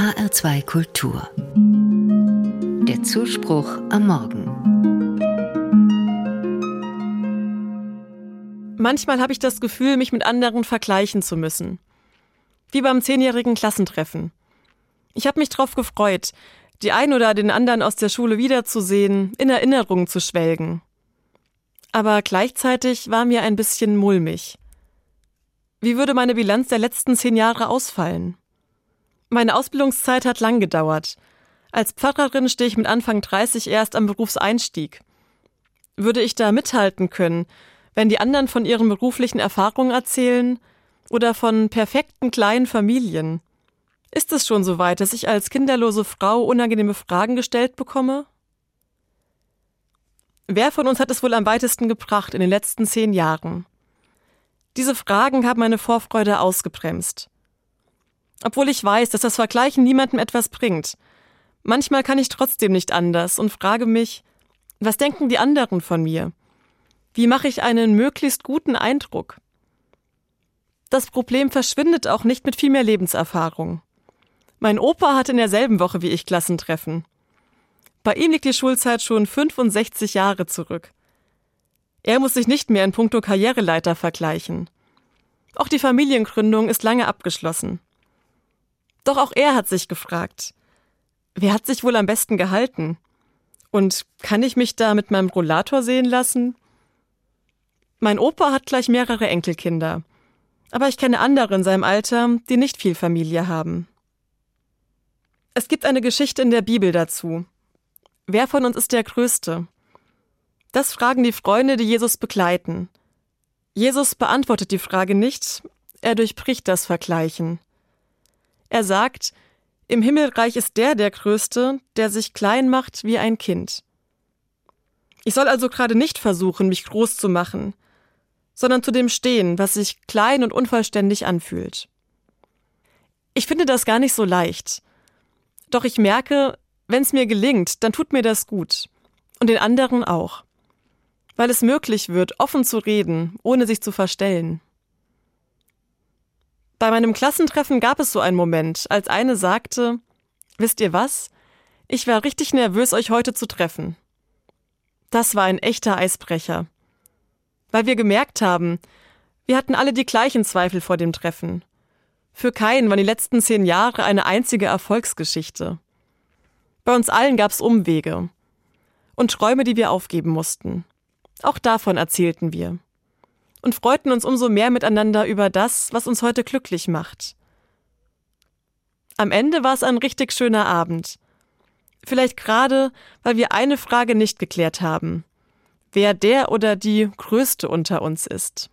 HR2 Kultur. Der Zuspruch am Morgen. Manchmal habe ich das Gefühl, mich mit anderen vergleichen zu müssen. Wie beim zehnjährigen Klassentreffen. Ich habe mich darauf gefreut, die ein oder den anderen aus der Schule wiederzusehen, in Erinnerungen zu schwelgen. Aber gleichzeitig war mir ein bisschen mulmig. Wie würde meine Bilanz der letzten zehn Jahre ausfallen? Meine Ausbildungszeit hat lang gedauert. Als Pfarrerin stehe ich mit Anfang 30 erst am Berufseinstieg. Würde ich da mithalten können, wenn die anderen von ihren beruflichen Erfahrungen erzählen oder von perfekten kleinen Familien? Ist es schon so weit, dass ich als kinderlose Frau unangenehme Fragen gestellt bekomme? Wer von uns hat es wohl am weitesten gebracht in den letzten zehn Jahren? Diese Fragen haben meine Vorfreude ausgebremst. Obwohl ich weiß, dass das Vergleichen niemandem etwas bringt. Manchmal kann ich trotzdem nicht anders und frage mich, was denken die anderen von mir? Wie mache ich einen möglichst guten Eindruck? Das Problem verschwindet auch nicht mit viel mehr Lebenserfahrung. Mein Opa hatte in derselben Woche wie ich Klassentreffen. Bei ihm liegt die Schulzeit schon 65 Jahre zurück. Er muss sich nicht mehr in puncto Karriereleiter vergleichen. Auch die Familiengründung ist lange abgeschlossen. Doch auch er hat sich gefragt, wer hat sich wohl am besten gehalten? Und kann ich mich da mit meinem Rollator sehen lassen? Mein Opa hat gleich mehrere Enkelkinder, aber ich kenne andere in seinem Alter, die nicht viel Familie haben. Es gibt eine Geschichte in der Bibel dazu. Wer von uns ist der Größte? Das fragen die Freunde, die Jesus begleiten. Jesus beantwortet die Frage nicht, er durchbricht das Vergleichen. Er sagt, im Himmelreich ist der der Größte, der sich klein macht wie ein Kind. Ich soll also gerade nicht versuchen, mich groß zu machen, sondern zu dem stehen, was sich klein und unvollständig anfühlt. Ich finde das gar nicht so leicht. Doch ich merke, wenn es mir gelingt, dann tut mir das gut. Und den anderen auch. Weil es möglich wird, offen zu reden, ohne sich zu verstellen. Bei meinem Klassentreffen gab es so einen Moment, als eine sagte, wisst ihr was? Ich war richtig nervös, euch heute zu treffen. Das war ein echter Eisbrecher. Weil wir gemerkt haben, wir hatten alle die gleichen Zweifel vor dem Treffen. Für keinen waren die letzten zehn Jahre eine einzige Erfolgsgeschichte. Bei uns allen gab es Umwege und Träume, die wir aufgeben mussten. Auch davon erzählten wir und freuten uns umso mehr miteinander über das, was uns heute glücklich macht. Am Ende war es ein richtig schöner Abend. Vielleicht gerade, weil wir eine Frage nicht geklärt haben. Wer der oder die Größte unter uns ist.